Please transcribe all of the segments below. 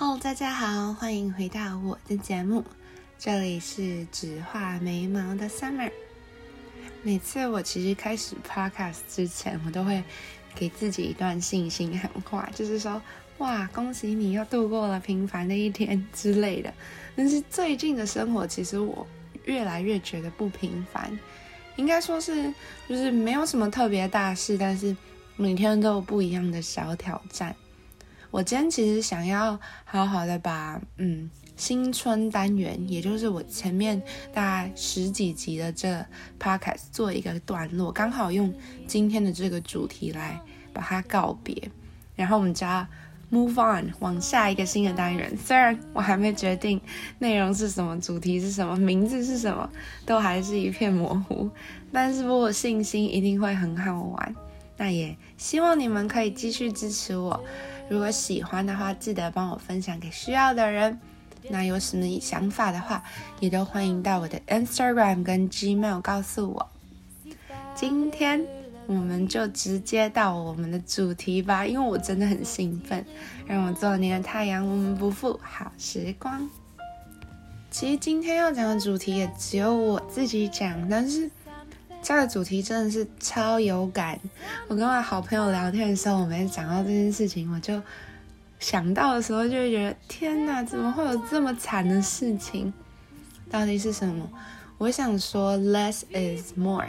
Hello，大家好，欢迎回到我的节目，这里是只画眉毛的 Summer。每次我其实开始 Podcast 之前，我都会给自己一段信心喊话，就是说，哇，恭喜你又度过了平凡的一天之类的。但是最近的生活，其实我越来越觉得不平凡，应该说是就是没有什么特别大事，但是每天都有不一样的小挑战。我今天其实想要好好的把嗯新春单元，也就是我前面大概十几集的这 podcast 做一个段落，刚好用今天的这个主题来把它告别，然后我们就要 move on 往下一个新的单元。虽然我还没决定内容是什么，主题是什么，名字是什么，都还是一片模糊，但是我信心一定会很好玩。那也希望你们可以继续支持我。如果喜欢的话，记得帮我分享给需要的人。那有什么想法的话，也都欢迎到我的 Instagram 跟 Gmail 告诉我。今天我们就直接到我们的主题吧，因为我真的很兴奋。让我做你的太阳，我们不负好时光。其实今天要讲的主题也只有我自己讲，但是。这个主题真的是超有感。我跟我好朋友聊天的时候，我们讲到这件事情，我就想到的时候就会觉得天哪，怎么会有这么惨的事情？到底是什么？我想说，less is more。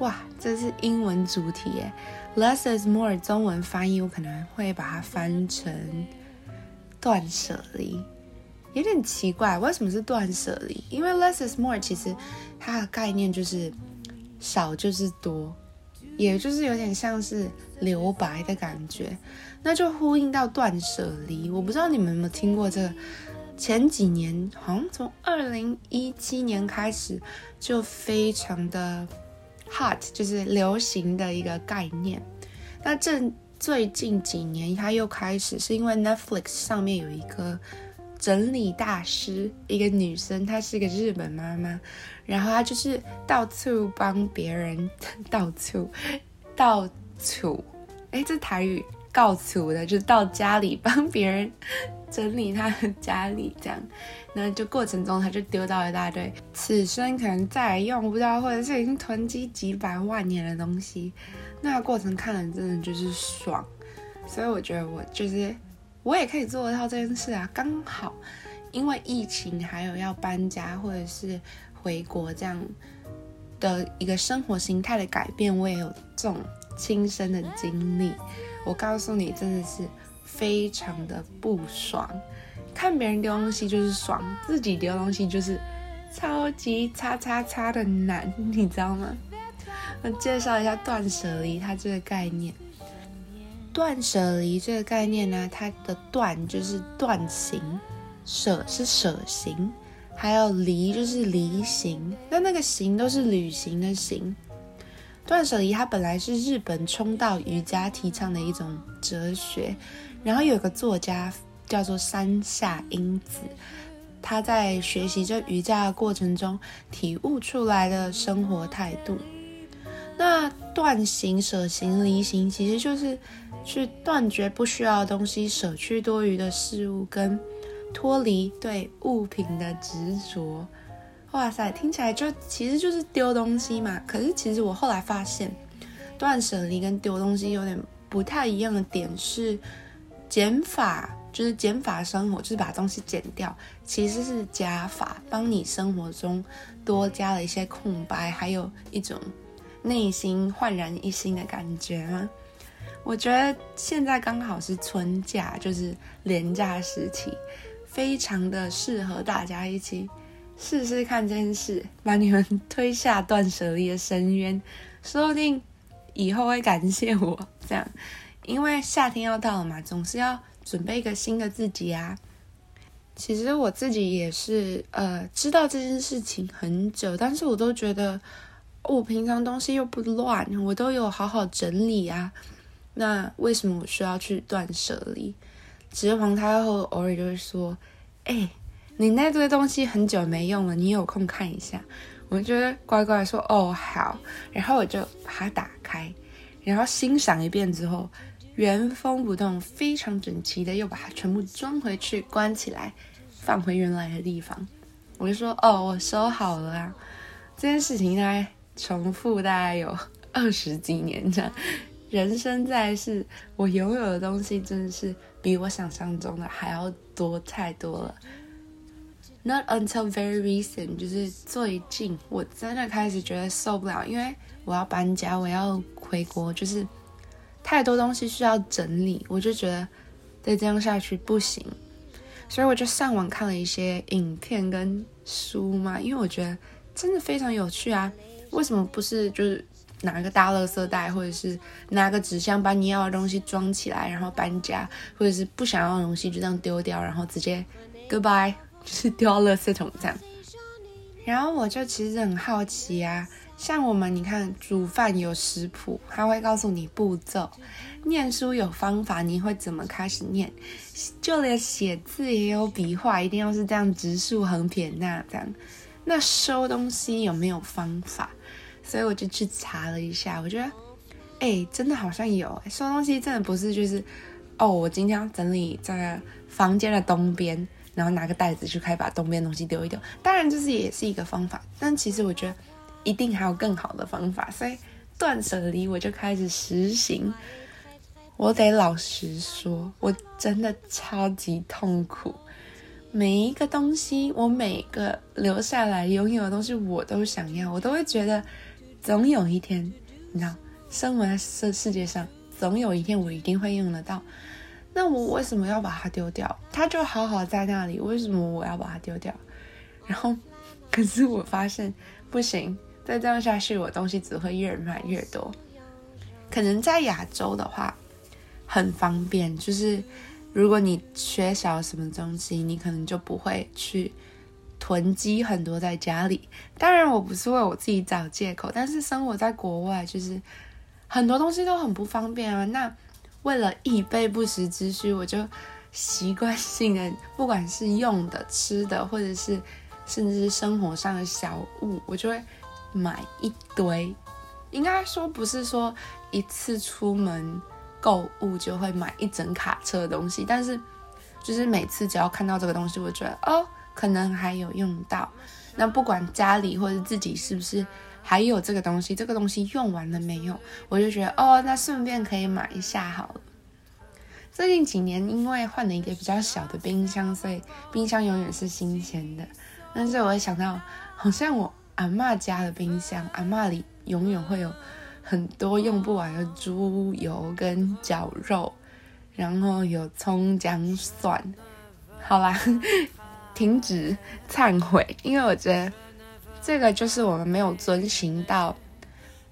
哇，这是英文主题耶。less is more，中文翻译我可能会把它翻成断舍离，有点奇怪，为什么是断舍离？因为 less is more，其实它的概念就是。少就是多，也就是有点像是留白的感觉，那就呼应到断舍离。我不知道你们有没有听过这个，前几年好像从二零一七年开始就非常的 hot，就是流行的一个概念。那这最近几年它又开始，是因为 Netflix 上面有一个。整理大师，一个女生，她是一个日本妈妈，然后她就是到处帮别人，到处，到处，哎，这台语告诉的，就是到家里帮别人整理他的家里，这样，那就过程中他就丢到一大堆，此生可能再也用不到，或者是已经囤积几百万年的东西，那个过程看了真的就是爽，所以我觉得我就是。我也可以做得到这件事啊！刚好因为疫情，还有要搬家或者是回国这样的一个生活形态的改变，我也有这种亲身的经历。我告诉你，真的是非常的不爽。看别人丢东西就是爽，自己丢东西就是超级叉叉叉的难，你知道吗？我介绍一下断舍离它这个概念。断舍离这个概念呢，它的断就是断行，舍是舍行，还有离就是离行。那那个行都是旅行的行。断舍离它本来是日本冲道瑜伽提倡的一种哲学，然后有个作家叫做山下英子，他在学习这瑜伽的过程中体悟出来的生活态度。那断行、舍行、离行，其实就是去断绝不需要的东西，舍去多余的事物，跟脱离对物品的执着。哇塞，听起来就其实就是丢东西嘛。可是其实我后来发现，断舍离跟丢东西有点不太一样的点是，减法就是减法生活，就是把东西减掉，其实是加法，帮你生活中多加了一些空白，还有一种。内心焕然一新的感觉吗？我觉得现在刚好是春假，就是廉价时期，非常的适合大家一起试试看这件事，把你们推下断舍离的深渊，说不定以后会感谢我这样。因为夏天要到了嘛，总是要准备一个新的自己啊。其实我自己也是呃知道这件事情很久，但是我都觉得。我平常东西又不乱，我都有好好整理啊。那为什么我需要去断舍离？直皇太后偶尔就会说：“哎，你那堆东西很久没用了，你有空看一下。”我觉得乖乖说：“哦，好。”然后我就把它打开，然后欣赏一遍之后，原封不动、非常整齐的又把它全部装回去，关起来，放回原来的地方。我就说：“哦，我收好了啊。”这件事情大概重复大概有 二十几年这样。人生在世，我拥有的东西真的是比我想象中的还要多太多了。Not until very recent，就是最近，我真的开始觉得受不了，因为我要搬家，我要回国，就是太多东西需要整理，我就觉得再这样下去不行，所以我就上网看了一些影片跟书嘛，因为我觉得真的非常有趣啊。为什么不是就是拿个大垃圾袋，或者是拿个纸箱把你要的东西装起来，然后搬家，或者是不想要的东西就这样丢掉，然后直接 goodbye。就是丢到垃圾桶这样，然后我就其实很好奇啊，像我们你看煮饭有食谱，他会告诉你步骤；念书有方法，你会怎么开始念？就连写字也有笔画，一定要是这样直竖横撇捺这样。那收东西有没有方法？所以我就去查了一下，我觉得，哎，真的好像有。收东西真的不是就是，哦，我今天要整理这个房间的东边。然后拿个袋子去开，把东边东西丢一丢。当然，这是也是一个方法，但其实我觉得一定还有更好的方法。所以断舍离我就开始实行。我得老实说，我真的超级痛苦。每一个东西，我每个留下来拥有的东西，我都想要，我都会觉得总有一天，你知道，生活在这世界上，总有一天我一定会用得到。那我为什么要把它丢掉？它就好好在那里，为什么我要把它丢掉？然后，可是我发现不行，再这样下去，我东西只会越买越多。可能在亚洲的话，很方便，就是如果你缺少什么东西，你可能就不会去囤积很多在家里。当然，我不是为我自己找借口，但是生活在国外，就是很多东西都很不方便啊。那。为了以备不时之需，我就习惯性的，不管是用的、吃的，或者是甚至是生活上的小物，我就会买一堆。应该说不是说一次出门购物就会买一整卡车的东西，但是就是每次只要看到这个东西，我觉得哦，可能还有用到。那不管家里或者自己是不是。还有这个东西，这个东西用完了没有？我就觉得哦，那顺便可以买一下好了。最近几年因为换了一个比较小的冰箱，所以冰箱永远是新鲜的。但是我想到，好像我阿妈家的冰箱，阿妈里永远会有很多用不完的猪油跟绞肉，然后有葱姜蒜。好啦，停止忏悔，因为我觉得。这个就是我们没有遵循到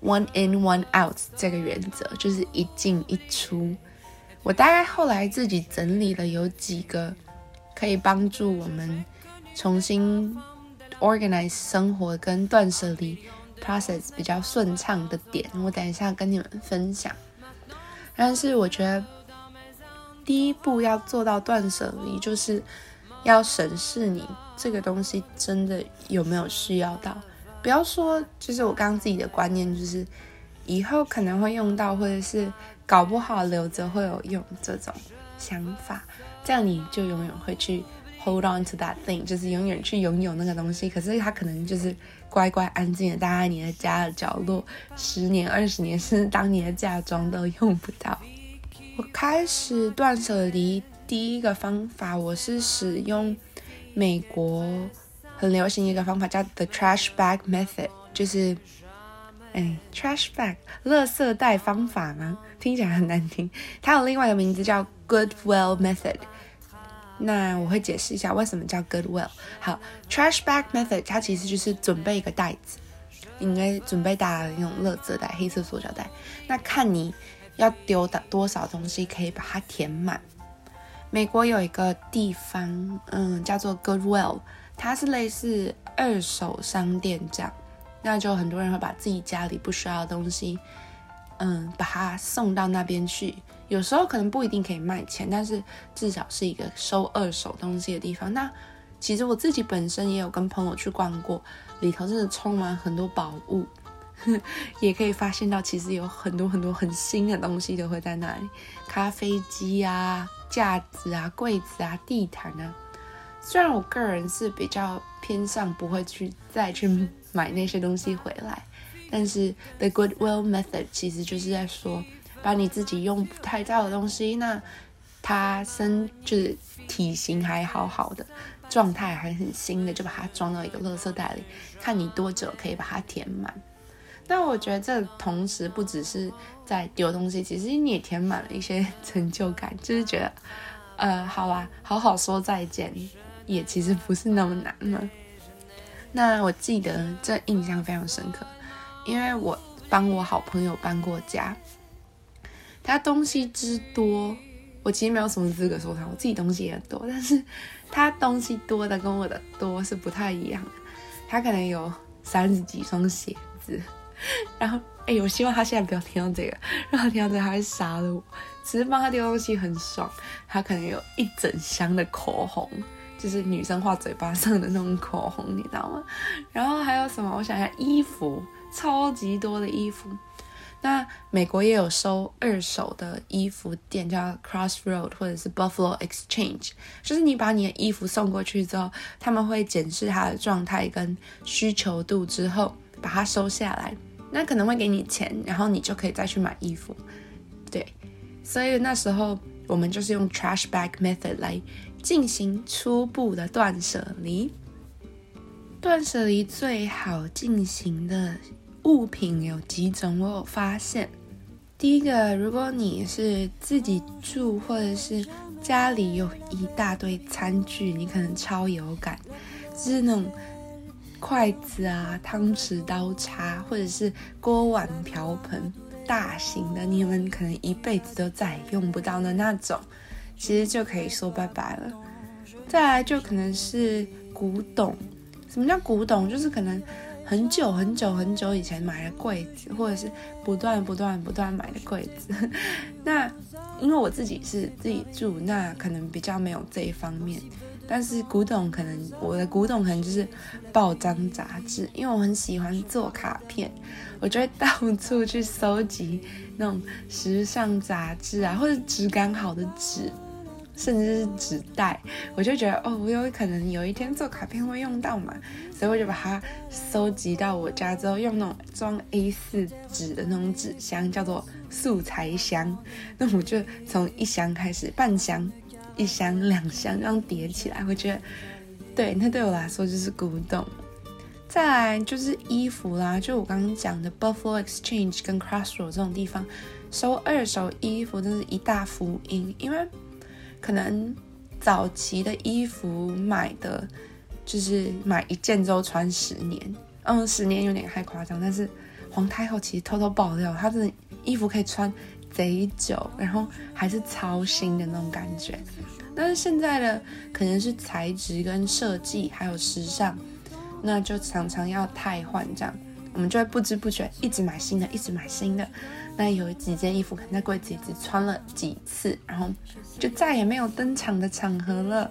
one in one out 这个原则，就是一进一出。我大概后来自己整理了有几个可以帮助我们重新 organize 生活跟断舍离 process 比较顺畅的点，我等一下跟你们分享。但是我觉得第一步要做到断舍离，就是要审视你。这个东西真的有没有需要到？不要说，就是我刚刚自己的观念，就是以后可能会用到，或者是搞不好留着会有用这种想法，这样你就永远会去 hold on to that thing，就是永远去拥有那个东西。可是它可能就是乖乖安静的待在你的家的角落，十年、二十年，甚至当你的嫁妆都用不到。我开始断舍离第一个方法，我是使用。美国很流行一个方法叫 the trash bag method，就是，哎，trash bag，垃圾袋方法吗？听起来很难听。它有另外一个名字叫 Goodwill method。那我会解释一下为什么叫 Goodwill。好，trash bag method 它其实就是准备一个袋子，应该准备大的那种垃圾袋，黑色塑胶袋。那看你要丢的多少东西，可以把它填满。美国有一个地方，嗯，叫做 Goodwill，它是类似二手商店这样，那就很多人会把自己家里不需要的东西，嗯，把它送到那边去。有时候可能不一定可以卖钱，但是至少是一个收二手东西的地方。那其实我自己本身也有跟朋友去逛过，里头真的充满很多宝物，也可以发现到，其实有很多很多很新的东西都会在那里，咖啡机啊、架子啊、柜子啊、地毯啊。虽然我个人是比较偏向不会去再去买那些东西回来，但是 The Goodwill Method 其实就是在说，把你自己用不太到的东西，那它身就是体型还好好的，状态还很新的，就把它装到一个垃圾袋里，看你多久可以把它填满。但我觉得这同时不只是在丢东西，其实你也填满了一些 成就感，就是觉得，呃，好吧，好好说再见。也其实不是那么难嘛。那我记得这印象非常深刻，因为我帮我好朋友搬过家，他东西之多，我其实没有什么资格说他，我自己东西也很多，但是他东西多的跟我的多是不太一样的。他可能有三十几双鞋子，然后哎，我希望他现在不要听到这个，让他听到这个他会杀了我。只是帮他丢东西很爽，他可能有一整箱的口红。就是女生画嘴巴上的那种口红，你知道吗？然后还有什么？我想一下，衣服超级多的衣服。那美国也有收二手的衣服店，叫 Crossroad 或者是 Buffalo Exchange。就是你把你的衣服送过去之后，他们会检视它的状态跟需求度之后，把它收下来。那可能会给你钱，然后你就可以再去买衣服。对，所以那时候我们就是用 Trash Bag Method 来。进行初步的断舍离。断舍离最好进行的物品有几种？我有发现，第一个，如果你是自己住，或者是家里有一大堆餐具，你可能超有感，就是那种筷子啊、汤匙、刀叉，或者是锅碗瓢盆，大型的，你们可能一辈子都再也用不到的那种。其实就可以说拜拜了。再来就可能是古董。什么叫古董？就是可能很久很久很久以前买的柜子，或者是不断不断不断买的柜子。那因为我自己是自己住，那可能比较没有这一方面。但是古董可能我的古董可能就是报章杂志，因为我很喜欢做卡片，我就会到处去搜集那种时尚杂志啊，或者质感好的纸。甚至是纸袋，我就觉得哦，我有可能有一天做卡片会用到嘛，所以我就把它收集到我家之后，用那种装 A4 纸的那种纸箱，叫做素材箱。那我就从一箱开始，半箱、一箱、两箱这样叠起来，我觉得，对，那对我来说就是古董。再来就是衣服啦，就我刚刚讲的 Buffalo Exchange 跟 Crossroad 这种地方，收二手衣服真是一大福音，因为。可能早期的衣服买的，就是买一件之后穿十年，嗯，十年有点太夸张。但是皇太后其实偷偷爆料，她的衣服可以穿贼久，然后还是超新的那种感觉。但是现在的可能是材质跟设计还有时尚，那就常常要汰换这样。我们就会不知不觉一直买新的，一直买新的。那有几件衣服可能在柜子里只穿了几次，然后就再也没有登场的场合了。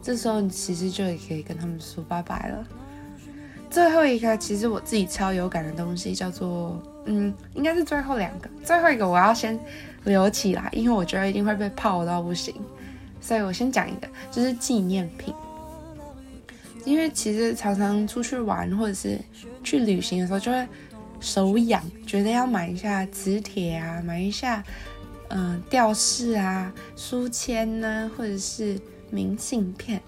这时候你其实就也可以跟他们说拜拜了。最后一个，其实我自己超有感的东西叫做，嗯，应该是最后两个。最后一个我要先留起来，因为我觉得一定会被泡到不行，所以我先讲一个，就是纪念品。因为其实常常出去玩或者是去旅行的时候，就会手痒，觉得要买一下磁铁啊，买一下嗯吊饰啊、书签呢，或者是明信片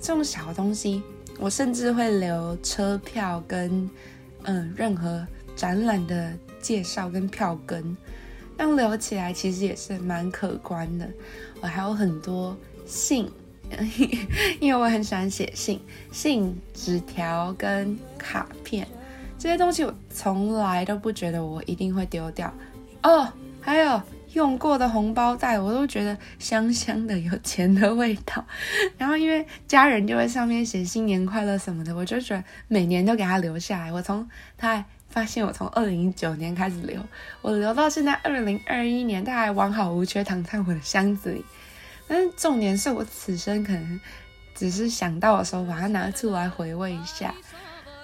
这种小东西。我甚至会留车票跟嗯任何展览的介绍跟票根，这样留起来其实也是蛮可观的。我还有很多信。因为我很喜欢写信、信纸条跟卡片这些东西，我从来都不觉得我一定会丢掉哦。还有用过的红包袋，我都觉得香香的，有钱的味道。然后因为家人就会上面写新年快乐什么的，我就觉得每年都给他留下来。我从他发现我从二零一九年开始留，我留到现在二零二一年，他还完好无缺躺在我的箱子里。但是重点是我此生可能只是想到的时候把它拿出来回味一下。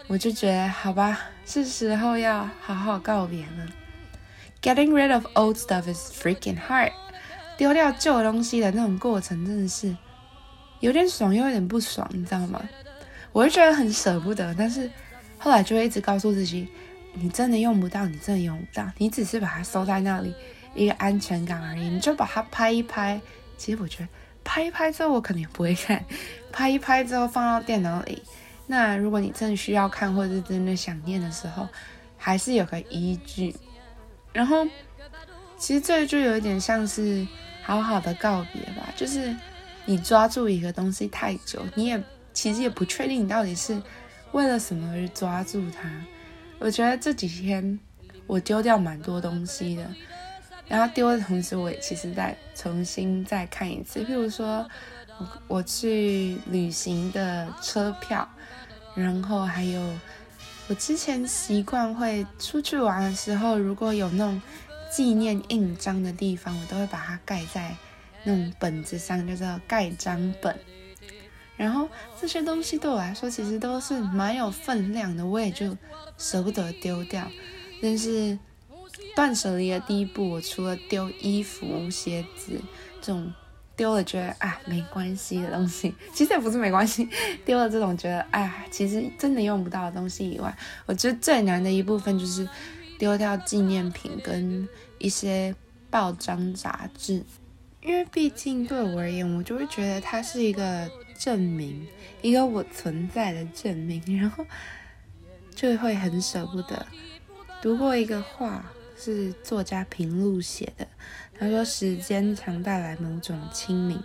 我就觉得好吧，是时候要好好告别了。Getting rid of old stuff is freaking hard。丢掉旧东西的那种过程真的是有点爽又有点不爽，你知道吗？我就觉得很舍不得，但是后来就会一直告诉自己，你真的用不到，你真的用不到，你只是把它收在那里一个安全感而已，你就把它拍一拍。其实我觉得拍一拍之后我肯定不会看，拍一拍之后放到电脑里。那如果你真的需要看，或者是真的想念的时候，还是有个依据。然后，其实这就有一点像是好好的告别吧。就是你抓住一个东西太久，你也其实也不确定你到底是为了什么而抓住它。我觉得这几天我丢掉蛮多东西的，然后丢的同时，我也其实再重新再看一次。譬如说，我去旅行的车票。然后还有，我之前习惯会出去玩的时候，如果有那种纪念印章的地方，我都会把它盖在那种本子上，叫做盖章本。然后这些东西对我来说其实都是蛮有分量的，我也就舍不得丢掉。但是断舍离的第一步，我除了丢衣服、鞋子这种。丢了觉得啊没关系的东西，其实也不是没关系。丢了这种觉得哎，其实真的用不到的东西以外，我觉得最难的一部分就是丢掉纪念品跟一些报章杂志，因为毕竟对我而言，我就会觉得它是一个证明，一个我存在的证明，然后就会很舍不得。读过一个话，是作家平路写的。他说：“时间常带来某种清明，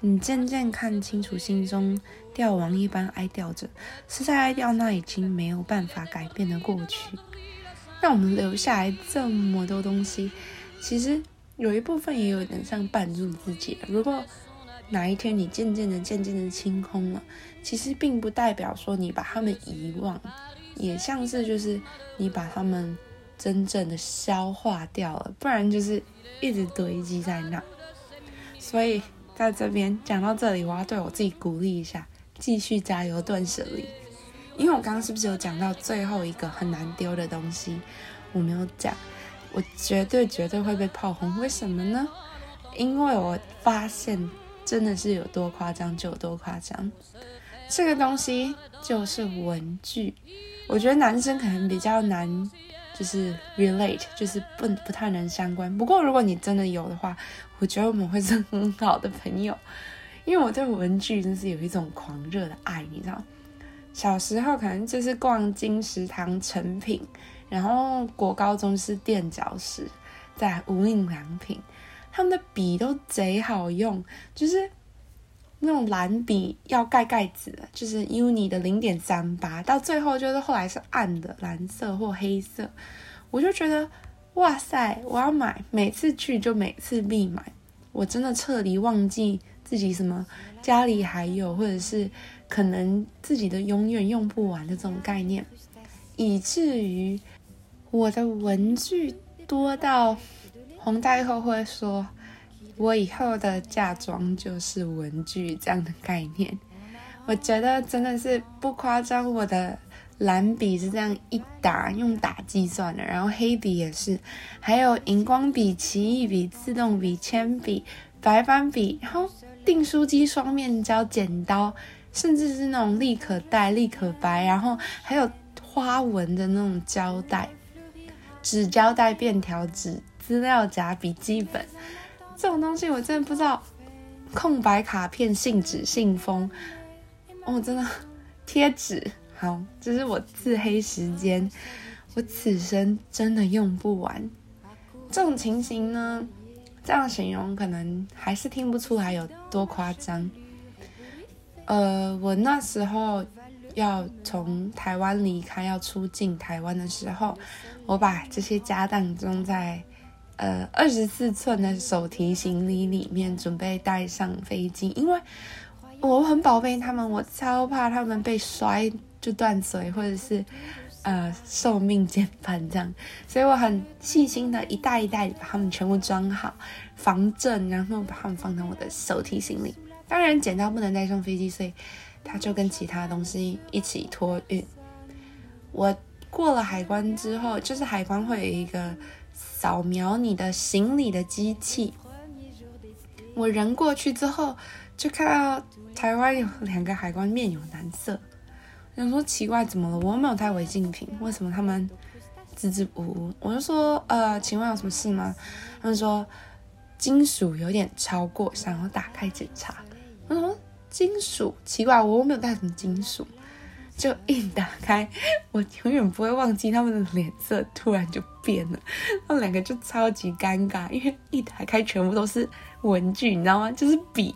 你渐渐看清楚心中吊王一般哀吊着，是在哀吊那已经没有办法改变的过去。让我们留下来这么多东西，其实有一部分也有点像绊住自己。如果哪一天你渐渐的、渐渐的清空了，其实并不代表说你把他们遗忘，也像是就是你把他们。”真正的消化掉了，不然就是一直堆积在那。所以在这边讲到这里，我要对我自己鼓励一下，继续加油断舍离。因为我刚刚是不是有讲到最后一个很难丢的东西？我没有讲，我绝对绝对会被炮轰。为什么呢？因为我发现真的是有多夸张就有多夸张。这个东西就是文具。我觉得男生可能比较难。就是 relate，就是不不太能相关。不过如果你真的有的话，我觉得我们会是很好的朋友，因为我对文具真是有一种狂热的爱，你知道？小时候可能就是逛金石堂成品，然后国高中是垫脚石，在无印良品，他们的笔都贼好用，就是。那种蓝笔要盖盖子，就是 Uni 的零点三八，到最后就是后来是暗的蓝色或黑色，我就觉得哇塞，我要买，每次去就每次必买，我真的彻底忘记自己什么家里还有，或者是可能自己的永远用不完的这种概念，以至于我的文具多到洪太后会说。我以后的嫁妆就是文具这样的概念，我觉得真的是不夸张。我的蓝笔是这样一打用打计算的，然后黑笔也是，还有荧光笔、奇异笔、自动笔、铅笔、白板笔，然后订书机、双面胶、剪刀，甚至是那种立可带、立可白，然后还有花纹的那种胶带、纸胶带、便条纸、资料夹、笔记本。这种东西我真的不知道，空白卡片、信纸、信封，哦，真的贴纸，好，这是我自黑时间，我此生真的用不完。这种情形呢，这样形容可能还是听不出来有多夸张。呃，我那时候要从台湾离开，要出境台湾的时候，我把这些家当装在。呃，二十四寸的手提行李里面准备带上飞机，因为我很宝贝他们，我超怕他们被摔就断嘴，或者是呃寿命减半这样，所以我很细心的一袋一袋把他们全部装好，防震，然后把他们放到我的手提行李。当然剪刀不能带上飞机，所以它就跟其他东西一起托运。我过了海关之后，就是海关会有一个扫描你的行李的机器。我人过去之后，就看到台湾有两个海关面有难色，想说奇怪怎么了？我没有带违禁品，为什么他们支支吾吾？我就说呃，请问有什么事吗？他们说金属有点超过，想要打开检查。我说金属奇怪，我没有带什么金属。就一打开，我永远不会忘记他们的脸色突然就变了，他们两个就超级尴尬，因为一打开全部都是文具，你知道吗？就是笔，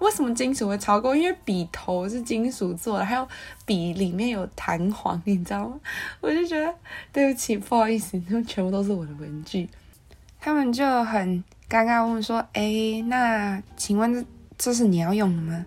为什么金属会超过？因为笔头是金属做的，还有笔里面有弹簧，你知道吗？我就觉得对不起，不好意思，他们全部都是我的文具，他们就很尴尬问说：“哎，那请问这这是你要用的吗？”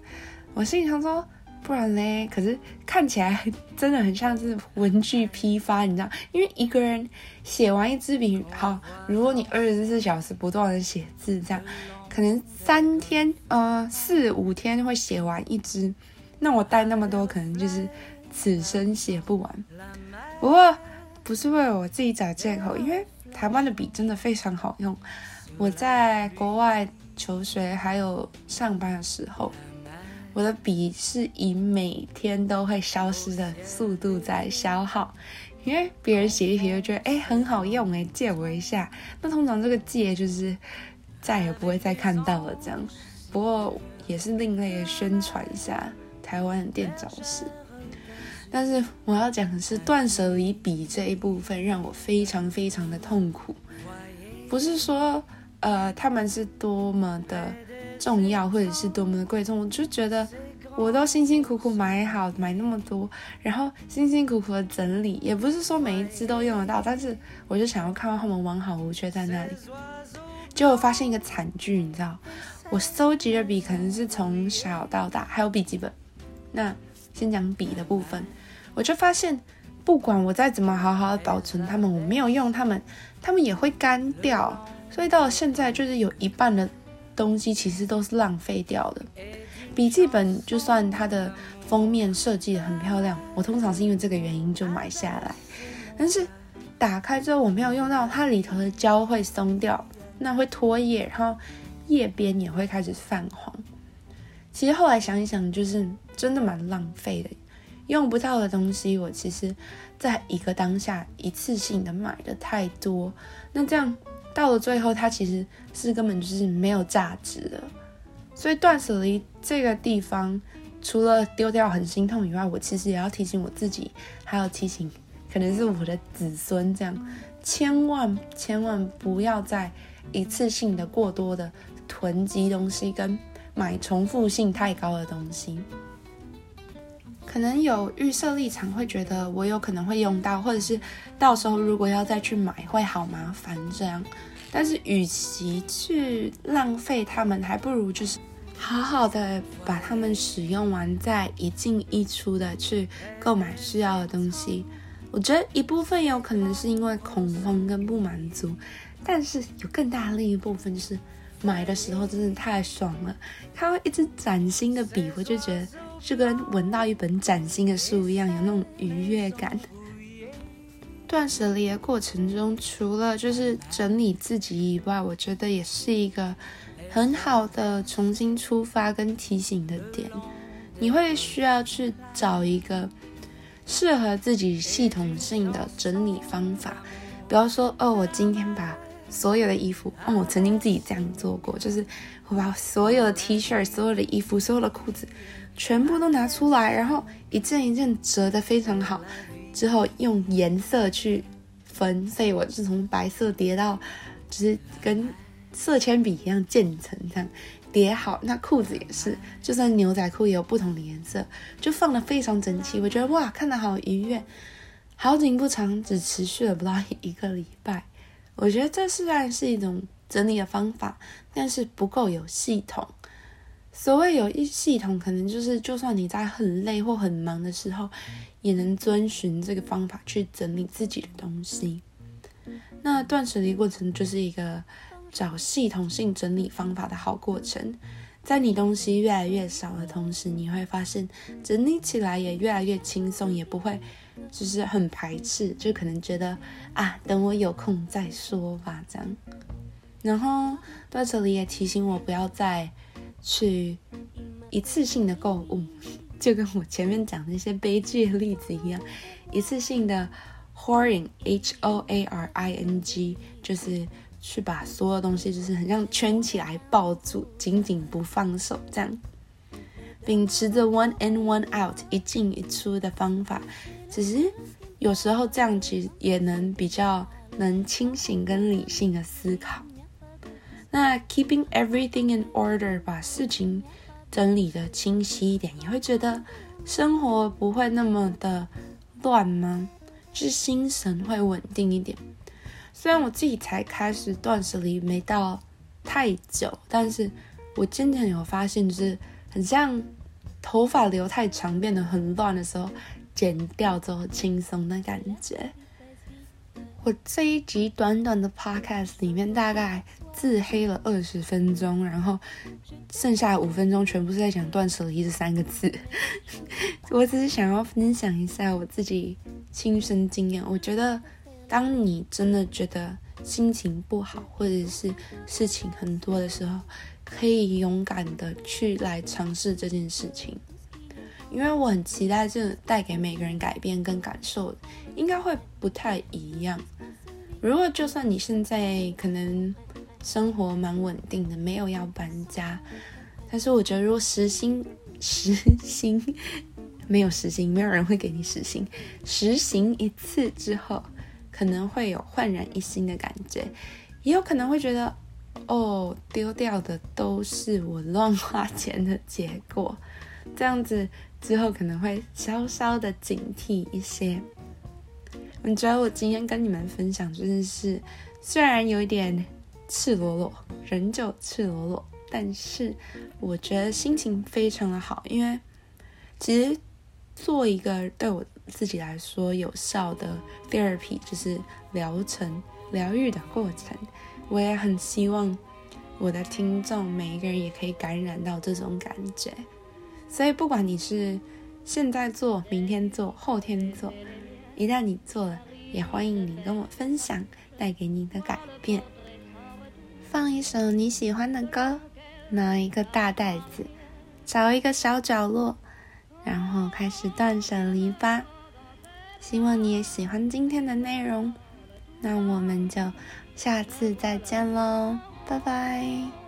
我心里想说。不然嘞，可是看起来真的很像是文具批发，你知道？因为一个人写完一支笔，好，如果你二十四小时不断的写字，这样可能三天呃四五天会写完一支，那我带那么多，可能就是此生写不完。不过不是为了我自己找借口，因为台湾的笔真的非常好用。我在国外求学还有上班的时候。我的笔是以每天都会消失的速度在消耗，因为别人写一写就觉得哎很好用哎借我一下，那通常这个借就是再也不会再看到了这样。不过也是另类的宣传一下台湾的店长师。但是我要讲的是断舍离笔这一部分让我非常非常的痛苦，不是说呃他们是多么的。重要或者是多么的贵重，我就觉得我都辛辛苦苦买好，买那么多，然后辛辛苦苦的整理，也不是说每一支都用得到，但是我就想要看到他们完好无缺在那里。结果发现一个惨剧，你知道，我收集的笔可能是从小到大，还有笔记本。那先讲笔的部分，我就发现，不管我再怎么好好的保存它们，我没有用它们，它们也会干掉。所以到了现在，就是有一半的。东西其实都是浪费掉的。笔记本就算它的封面设计的很漂亮，我通常是因为这个原因就买下来。但是打开之后我没有用到，它里头的胶会松掉，那会脱页，然后页边也会开始泛黄。其实后来想一想，就是真的蛮浪费的。用不到的东西，我其实在一个当下一次性的买的太多，那这样。到了最后，它其实是根本就是没有价值的。所以断舍离这个地方，除了丢掉很心痛以外，我其实也要提醒我自己，还有提醒可能是我的子孙，这样千万千万不要再一次性的过多的囤积东西，跟买重复性太高的东西。可能有预设立场，会觉得我有可能会用到，或者是到时候如果要再去买，会好麻烦这样。但是，与其去浪费它们，还不如就是好好的把它们使用完，再一进一出的去购买需要的东西。我觉得一部分有可能是因为恐慌跟不满足，但是有更大的另一部分就是买的时候真的太爽了，看到一支崭新的笔，我就觉得。就跟闻到一本崭新的书一样，有那种愉悦感。断舍离的过程中，除了就是整理自己以外，我觉得也是一个很好的重新出发跟提醒的点。你会需要去找一个适合自己系统性的整理方法，比方说，哦，我今天把所有的衣服，哦，我曾经自己这样做过，就是我把所有的 T 恤、所有的衣服、所有的裤子。全部都拿出来，然后一件一件折的非常好，之后用颜色去分，所以我是从白色叠到，就是跟色铅笔一样渐层这样叠好。那裤子也是，就算牛仔裤也有不同的颜色，就放的非常整齐。我觉得哇，看的好愉悦。好景不长，只持续了不到一个礼拜。我觉得这虽然是一种整理的方法，但是不够有系统。所谓有一系统，可能就是就算你在很累或很忙的时候，也能遵循这个方法去整理自己的东西。那断舍离过程就是一个找系统性整理方法的好过程。在你东西越来越少的同时，你会发现整理起来也越来越轻松，也不会就是很排斥，就可能觉得啊，等我有空再说吧，这样。然后断舍离也提醒我不要再去一次性的购物，就跟我前面讲那些悲剧的例子一样，一次性的 hoarding，h o a r i n g，就是去把所有东西就是很像圈起来抱住，紧紧不放手这样。秉持着 one in one out 一进一出的方法，只是有时候这样其实也能比较能清醒跟理性的思考。那 keeping everything in order 把事情整理的清晰一点，你会觉得生活不会那么的乱吗？就是心神会稳定一点。虽然我自己才开始断舍离没到太久，但是我真的有发现，就是很像头发留太长变得很乱的时候，剪掉之后轻松的感觉。我这一集短短的 podcast 里面大概。自黑了二十分钟，然后剩下五分钟全部是在讲“断舍离”这三个字。我只是想要分享一下我自己亲身经验。我觉得，当你真的觉得心情不好，或者是事情很多的时候，可以勇敢的去来尝试这件事情，因为我很期待这带给每个人改变跟感受，应该会不太一样。如果就算你现在可能。生活蛮稳定的，没有要搬家。但是我觉得，如果实行实行没有实行，没有人会给你实行。实行一次之后，可能会有焕然一新的感觉，也有可能会觉得，哦，丢掉的都是我乱花钱的结果。这样子之后可能会稍稍的警惕一些。我觉得我今天跟你们分享这件事，虽然有一点。赤裸裸，仍旧赤裸裸，但是我觉得心情非常的好，因为其实做一个对我自己来说有效的 therapy，就是疗程、疗愈的过程。我也很希望我的听众每一个人也可以感染到这种感觉。所以不管你是现在做、明天做、后天做，一旦你做了，也欢迎你跟我分享带给你的改变。放一首你喜欢的歌，拿一个大袋子，找一个小角落，然后开始断舍离吧。希望你也喜欢今天的内容，那我们就下次再见喽，拜拜。